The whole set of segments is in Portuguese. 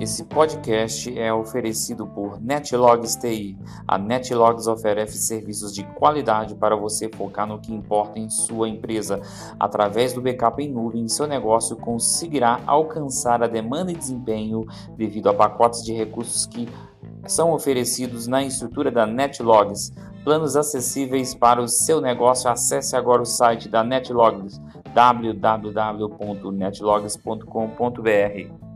Esse podcast é oferecido por Netlogs TI. A Netlogs oferece serviços de qualidade para você focar no que importa em sua empresa. Através do backup em nuvem, seu negócio conseguirá alcançar a demanda e desempenho devido a pacotes de recursos que são oferecidos na estrutura da Netlogs. Planos acessíveis para o seu negócio. Acesse agora o site da Netlogs www.netlogs.com.br.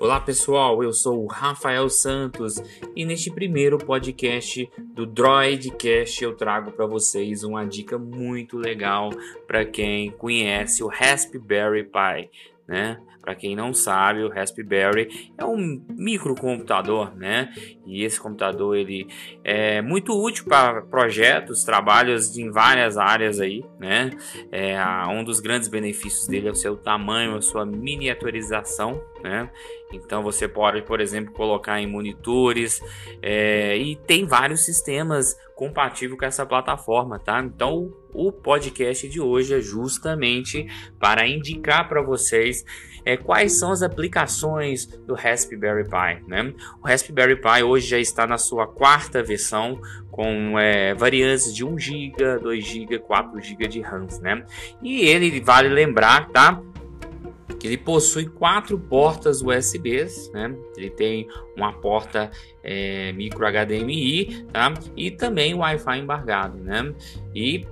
Olá pessoal, eu sou o Rafael Santos e neste primeiro podcast do Droidcast eu trago para vocês uma dica muito legal para quem conhece o Raspberry Pi né? Para quem não sabe, o Raspberry é um microcomputador, né? E esse computador ele é muito útil para projetos, trabalhos em várias áreas aí, né? É, um dos grandes benefícios dele é o seu tamanho, a sua miniaturização, né? Então você pode, por exemplo, colocar em monitores é, e tem vários sistemas compatíveis com essa plataforma, tá? Então o podcast de hoje é justamente para indicar para vocês é, quais são as aplicações do Raspberry Pi. Né? O Raspberry Pi hoje já está na sua quarta versão com é, variantes de 1 GB, 2 GB, 4 GB de RAM, né? E ele vale lembrar, tá? que ele possui quatro portas USBs, né? Ele tem uma porta é, micro HDMI, tá? E também Wi-Fi embargado, né? E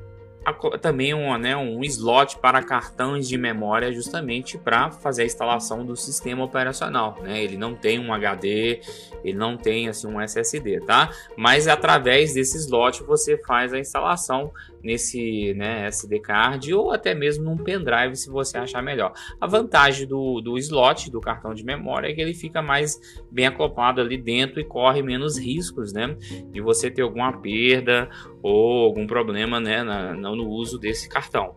também um, né, um slot para cartões de memória justamente para fazer a instalação do sistema operacional. Né? Ele não tem um HD, ele não tem assim, um SSD, tá? Mas através desse slot você faz a instalação nesse né, SD card ou até mesmo num pendrive se você achar melhor. A vantagem do, do slot do cartão de memória é que ele fica mais bem acoplado ali dentro e corre menos riscos, né, de você ter alguma perda ou algum problema, né, na, no uso desse cartão.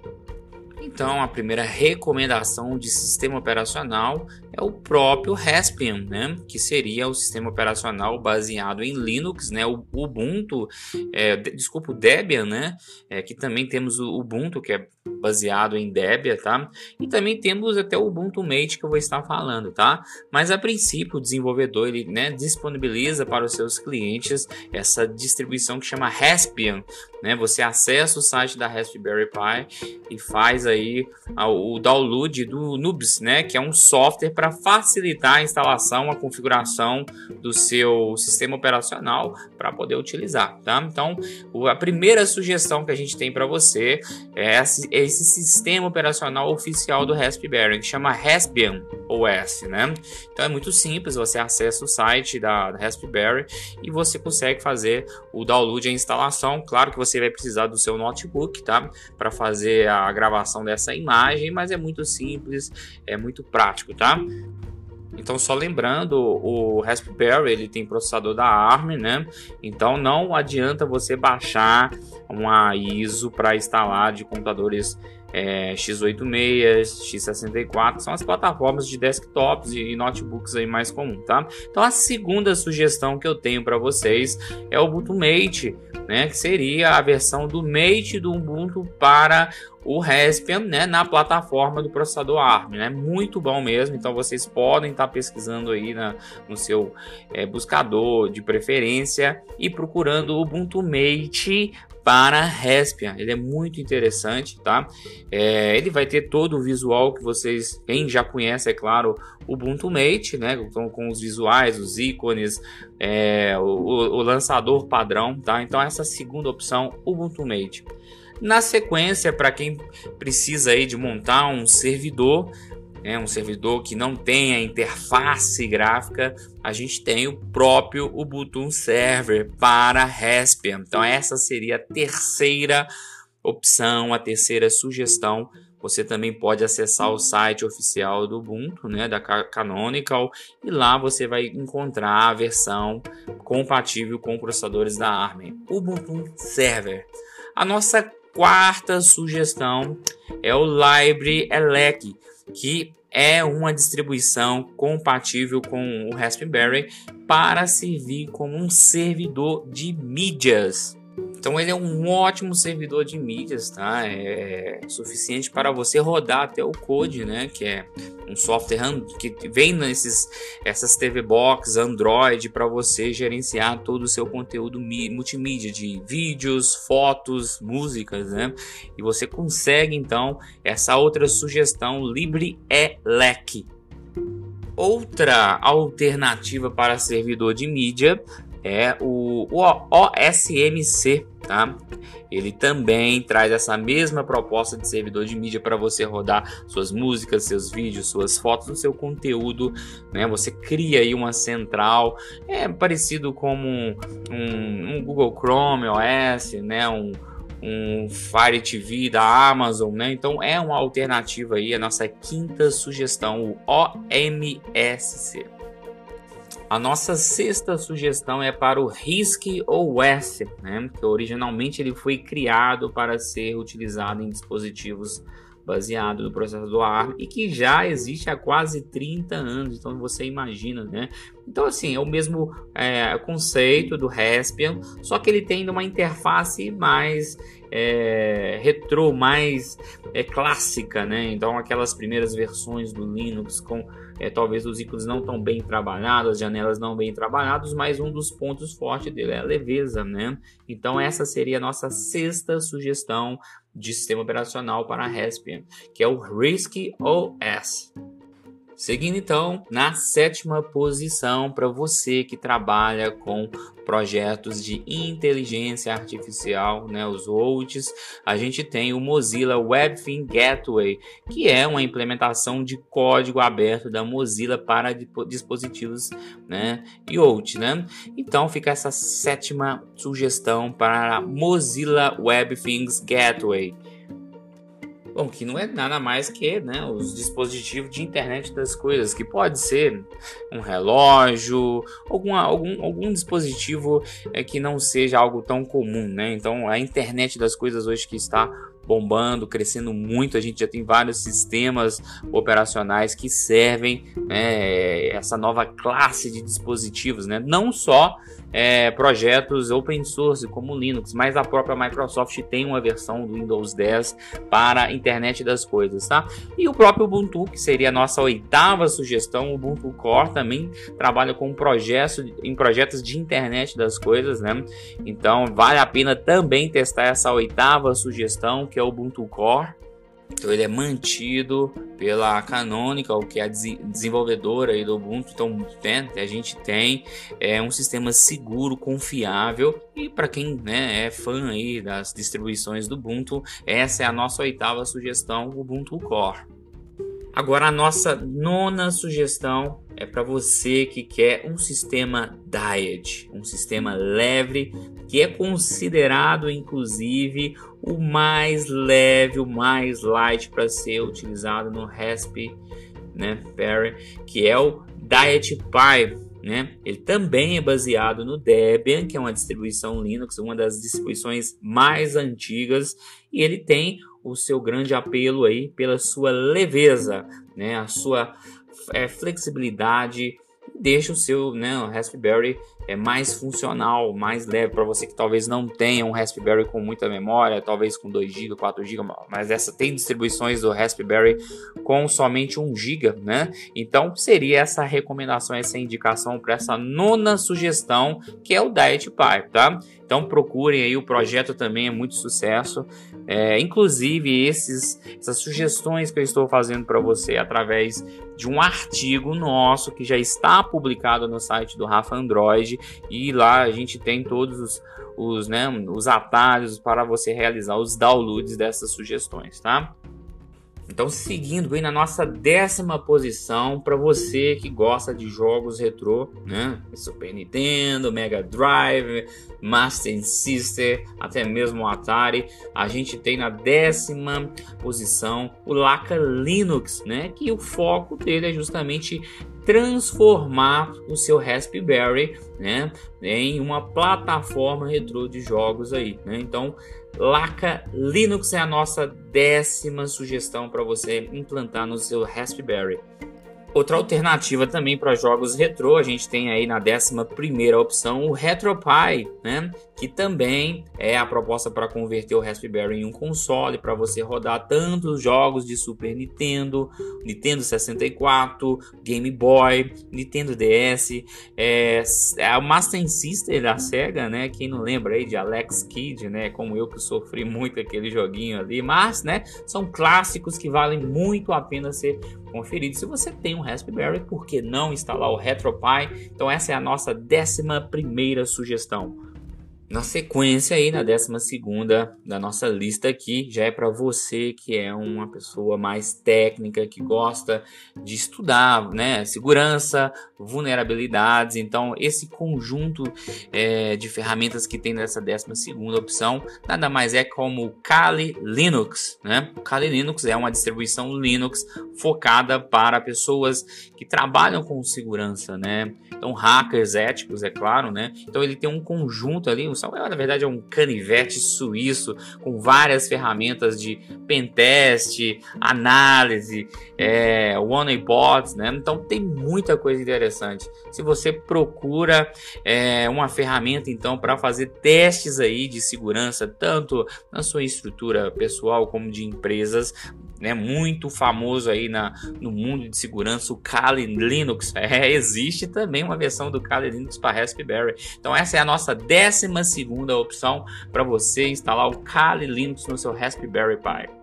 Então, a primeira recomendação de sistema operacional é o próprio Raspbian, né? que seria o sistema operacional baseado em Linux, né? o Ubuntu, é, desculpa, o Debian, né? É, que também temos o Ubuntu, que é baseado em Debian, tá? E também temos até o Ubuntu Mate que eu vou estar falando, tá? Mas a princípio o desenvolvedor ele, né, disponibiliza para os seus clientes essa distribuição que chama Raspbian, né? Você acessa o site da Raspberry Pi e faz aí o download do Nubes, né? Que é um software para facilitar a instalação, a configuração do seu sistema operacional para poder utilizar, tá? Então, a primeira sugestão que a gente tem para você é esse sistema operacional oficial do Raspberry, que chama Raspbian OS, né? Então é muito simples, você acessa o site da, Raspberry e você consegue fazer o download e a instalação. Claro que você vai precisar do seu notebook, tá? Para fazer a gravação dessa imagem, mas é muito simples, é muito prático, tá? Então, só lembrando, o Raspberry ele tem processador da ARM, né? Então, não adianta você baixar uma ISO para instalar de computadores é, x86, x64, são as plataformas de desktops e notebooks aí mais comum, tá? Então a segunda sugestão que eu tenho para vocês é o Ubuntu Mate, né, que seria a versão do Mate do Ubuntu para o Raspbian, né, na plataforma do processador ARM, né, muito bom mesmo. Então vocês podem estar tá pesquisando aí na, no seu é, buscador de preferência e procurando o Ubuntu Mate para Raspbian. Ele é muito interessante, tá? É, ele vai ter todo o visual que vocês, quem já conhece, é claro, o Ubuntu Mate, né? Com, com os visuais, os ícones, é, o, o, lançador padrão, tá? Então essa segunda opção, Ubuntu Mate. Na sequência, para quem precisa aí de montar um servidor, né, um servidor que não tenha interface gráfica, a gente tem o próprio Ubuntu Server para Raspbian. Então essa seria a terceira opção, a terceira sugestão. Você também pode acessar o site oficial do Ubuntu, né, da Canonical, e lá você vai encontrar a versão compatível com processadores da ARM, Ubuntu Server. A nossa quarta sugestão é o Library Elec que é uma distribuição compatível com o Raspberry para servir como um servidor de mídias. Então ele é um ótimo servidor de mídias, tá? É suficiente para você rodar até o Code, né? Que é um software que vem nesses essas TV Box, Android para você gerenciar todo o seu conteúdo multimídia de vídeos, fotos, músicas, né? E você consegue então essa outra sugestão LibreELEC. Outra alternativa para servidor de mídia é o, OSMC, tá? Ele também traz essa mesma proposta de servidor de mídia para você rodar suas músicas, seus vídeos, suas fotos, o seu conteúdo, né? Você cria aí uma central, é parecido como um, um, um Google Chrome OS, né? Um, um Fire TV da Amazon, né? Então é uma alternativa aí, a nossa quinta sugestão, o OMSC. A nossa sexta sugestão é para o RISC OS, né? que originalmente ele foi criado para ser utilizado em dispositivos baseados no processador ARM e que já existe há quase 30 anos, então você imagina, né? Então assim, é o mesmo é, conceito do Raspbian, só que ele tem uma interface mais é, retrô, mais é, clássica, né? Então aquelas primeiras versões do Linux com é, talvez os ícones não tão bem trabalhados, as janelas não bem trabalhadas, mas um dos pontos fortes dele é a leveza, né? Então essa seria a nossa sexta sugestão de sistema operacional para a Raspbian, que é o RISC OS. Seguindo então na sétima posição para você que trabalha com projetos de inteligência artificial, né, os OUTs, a gente tem o Mozilla WebThing Gateway, que é uma implementação de código aberto da Mozilla para dispositivos, né, IoT, né? Então fica essa sétima sugestão para Mozilla WebThings Gateway. Bom, que não é nada mais que né, os dispositivos de internet das coisas, que pode ser um relógio, alguma, algum, algum dispositivo é, que não seja algo tão comum, né? Então a internet das coisas hoje que está bombando, crescendo muito. A gente já tem vários sistemas operacionais que servem né, essa nova classe de dispositivos, né? não só é, projetos open source como Linux, mas a própria Microsoft tem uma versão do Windows 10 para a internet das coisas, tá? E o próprio Ubuntu, que seria a nossa oitava sugestão, o Ubuntu Core também trabalha com projetos em projetos de internet das coisas, né? Então vale a pena também testar essa oitava sugestão, que é o Ubuntu Core. Então ele é mantido pela Canonical, que é a desenvolvedora aí do Ubuntu. Então né, a gente tem é, um sistema seguro, confiável e para quem né, é fã aí das distribuições do Ubuntu, essa é a nossa oitava sugestão, Ubuntu Core. Agora a nossa nona sugestão é para você que quer um sistema diet, um sistema leve que é considerado inclusive o mais leve, o mais light para ser utilizado no Raspberry, né, que é o Diet Pie. Né? Ele também é baseado no Debian, que é uma distribuição Linux, uma das distribuições mais antigas, e ele tem o seu grande apelo aí pela sua leveza, né? A sua é, flexibilidade deixa o seu né, o Raspberry é mais funcional, mais leve para você que talvez não tenha um Raspberry com muita memória, talvez com 2 GB, 4 GB, mas essa tem distribuições do Raspberry com somente 1 GB, né? Então seria essa recomendação, essa indicação para essa nona sugestão, que é o Diet Pie, tá? Então procurem aí, o projeto também é muito sucesso. É, inclusive esses, essas sugestões que eu estou fazendo para você através de um artigo nosso que já está publicado no site do Rafa Android e lá a gente tem todos os, os, né, os atalhos para você realizar os downloads dessas sugestões, tá? Então, seguindo bem na nossa décima posição, para você que gosta de jogos retrô, né? Super Nintendo, Mega Drive, Master System, até mesmo o Atari, a gente tem na décima posição o Laca Linux, né? Que o foco dele é justamente transformar o seu Raspberry, né, em uma plataforma retrô de jogos aí, né? Então, Laca Linux é a nossa décima sugestão para você implantar no seu Raspberry. Outra alternativa também para jogos retrô, a gente tem aí na décima primeira opção o RetroPie, né? que também é a proposta para converter o Raspberry em um console para você rodar tantos jogos de Super Nintendo, Nintendo 64, Game Boy, Nintendo DS, é, é o Master System da Sega, né? Quem não lembra aí de Alex Kidd, né? Como eu que sofri muito aquele joguinho ali, mas, né? São clássicos que valem muito a pena ser conferido. Se você tem um Raspberry, por que não instalar o RetroPie? Então essa é a nossa décima primeira sugestão. Na sequência aí, na décima segunda da nossa lista aqui, já é para você que é uma pessoa mais técnica, que gosta de estudar, né, segurança, vulnerabilidades. Então, esse conjunto é, de ferramentas que tem nessa décima segunda opção, nada mais é como o Kali Linux, né? O Kali Linux é uma distribuição Linux focada para pessoas que trabalham com segurança, né? Então, hackers éticos, é claro, né? Então, ele tem um conjunto ali, na verdade é um canivete suíço com várias ferramentas de pentest, análise, é, one-bots, né? Então tem muita coisa interessante. Se você procura é, uma ferramenta então para fazer testes aí de segurança tanto na sua estrutura pessoal como de empresas, né, muito famoso aí na, no mundo de segurança, o Kali Linux. É, existe também uma versão do Kali Linux para Raspberry. Então essa é a nossa décima segunda opção para você instalar o Kali Linux no seu Raspberry Pi.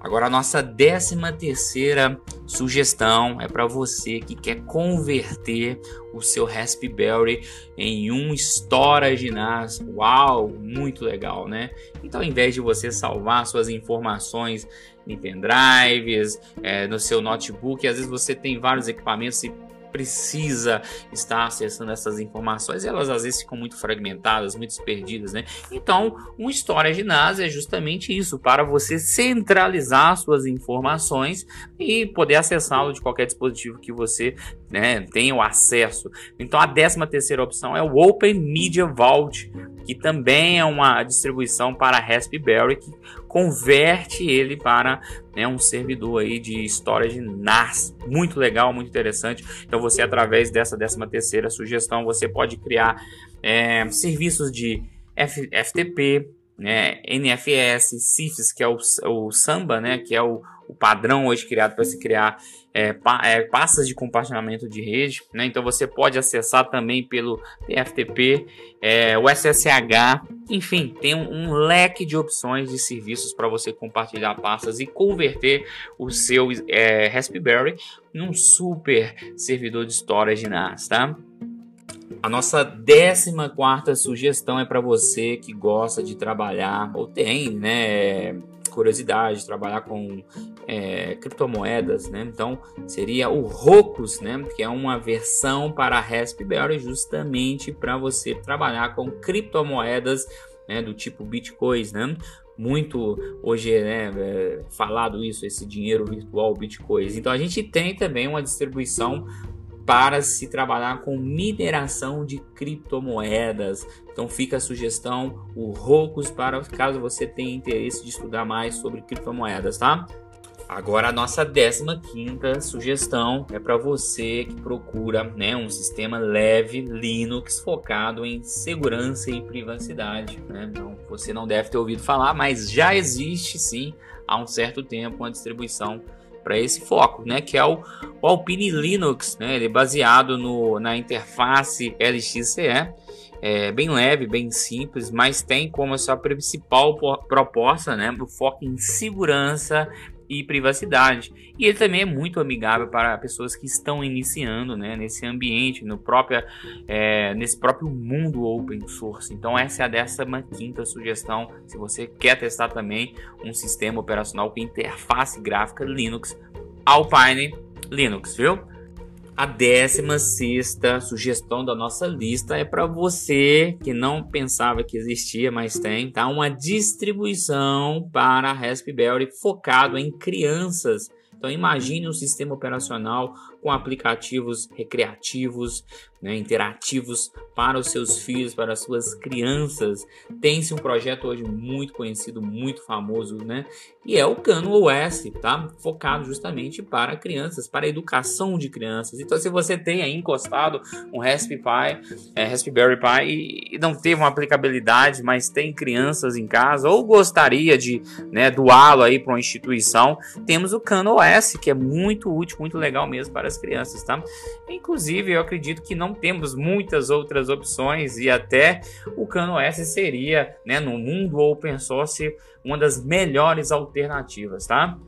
Agora a nossa décima terceira sugestão é para você que quer converter o seu Raspberry em um storage NAS. Uau, muito legal, né? Então, ao invés de você salvar suas informações em pendrives, é, no seu notebook, às vezes você tem vários equipamentos e precisa estar acessando essas informações, elas às vezes ficam muito fragmentadas, muito perdidas, né? Então, um storage NAS é justamente isso, para você centralizar suas informações e poder acessá-lo de qualquer dispositivo que você né, tenha o acesso. Então, a décima terceira opção é o Open Media Vault, que também é uma distribuição para Raspberry que converte ele para né, um servidor aí de storage NAS. Muito legal, muito interessante. Então você, através dessa décima terceira sugestão, você pode criar é, serviços de F, FTP, né, NFS, CIFS, que é o, o Samba, né, que é o, o padrão hoje criado para se criar é, pa, é, pastas de compartilhamento de rede. Né? Então você pode acessar também pelo TFTP, é, o SSH, enfim, tem um, um leque de opções de serviços para você compartilhar pastas e converter o seu é, Raspberry num super servidor de storage NAS, tá? A nossa 14 sugestão é para você que gosta de trabalhar ou tem, né? Curiosidade, trabalhar com é, criptomoedas, né? Então seria o Rocus, né? Que é uma versão para Raspberry justamente para você trabalhar com criptomoedas né? do tipo Bitcoins, né? Muito hoje né, é falado isso, esse dinheiro virtual Bitcoins. Então a gente tem também uma distribuição para se trabalhar com mineração de criptomoedas. Então fica a sugestão, o Rocos, para caso você tenha interesse de estudar mais sobre criptomoedas, tá? Agora a nossa 15 sugestão é para você que procura né, um sistema leve Linux focado em segurança e privacidade. Né? Você não deve ter ouvido falar, mas já existe sim há um certo tempo uma distribuição para esse foco, né, que é o, o Alpine Linux, né, ele é baseado no, na interface LXCE, é bem leve, bem simples, mas tem como sua principal proposta, né, o foco em segurança e privacidade. E ele também é muito amigável para pessoas que estão iniciando né, nesse ambiente, no próprio, é, nesse próprio mundo open source. Então essa é a décima quinta sugestão. Se você quer testar também um sistema operacional com interface gráfica Linux, Alpine Linux, viu? A 16 sugestão da nossa lista é para você que não pensava que existia, mas tem, tá? Uma distribuição para Raspberry focado em crianças. Então imagine um sistema operacional com aplicativos recreativos, né, interativos para os seus filhos, para as suas crianças. Tem-se um projeto hoje muito conhecido, muito famoso, né? E é o Cano OS, tá? Focado justamente para crianças, para a educação de crianças. Então, se você tem aí encostado um Raspberry Pi, é, Raspberry Pi e não teve uma aplicabilidade, mas tem crianças em casa ou gostaria de né, doá-lo aí para uma instituição, temos o Cano OS, que é muito útil, muito legal mesmo para as crianças, tá? Inclusive, eu acredito que não temos muitas outras opções e até o Cano OS seria, né, no mundo open source, uma das melhores alternativas, tá?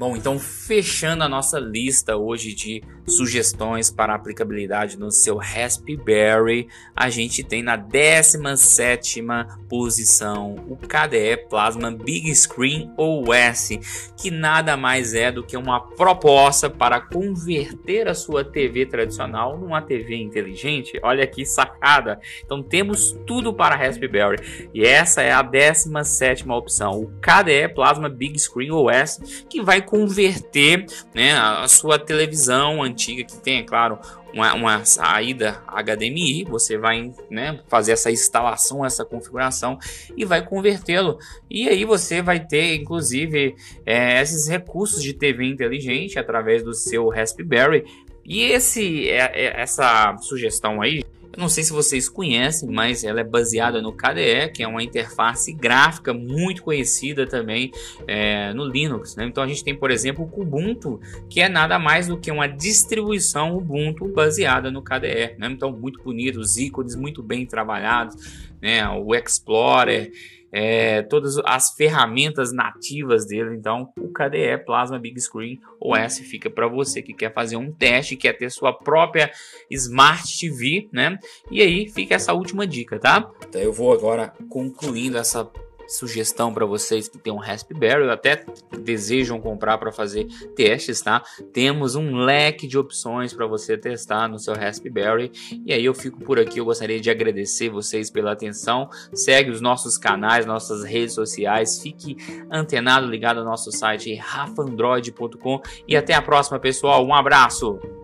Bom, então fechando a nossa lista hoje de sugestões para aplicabilidade no seu Raspberry, a gente tem na 17 posição o KDE Plasma Big Screen OS, que nada mais é do que uma proposta para converter a sua TV tradicional numa TV inteligente. Olha que sacada! Então temos tudo para Raspberry e essa é a 17 opção, o KDE Plasma Big Screen OS, que vai converter né, a sua televisão antiga, que tem, é claro, uma, uma saída HDMI, você vai né, fazer essa instalação, essa configuração e vai convertê-lo. E aí você vai ter, inclusive, é, esses recursos de TV inteligente através do seu Raspberry. E esse, é, é, essa sugestão aí eu não sei se vocês conhecem, mas ela é baseada no KDE, que é uma interface gráfica muito conhecida também é, no Linux. Né? Então a gente tem, por exemplo, o Kubuntu, que é nada mais do que uma distribuição Ubuntu baseada no KDE. Né? Então muito bonito, os ícones muito bem trabalhados, né? o Explorer é, todas as ferramentas nativas dele. Então, o KDE Plasma Big Screen OS fica para você que quer fazer um teste, quer ter sua própria Smart TV, né? E aí fica essa última dica, tá? Então, eu vou agora concluindo essa sugestão para vocês que tem um Raspberry até desejam comprar para fazer testes, tá? Temos um leque de opções para você testar no seu Raspberry. E aí eu fico por aqui, eu gostaria de agradecer vocês pela atenção. Segue os nossos canais, nossas redes sociais, fique antenado, ligado ao nosso site rafandroid.com e até a próxima, pessoal. Um abraço.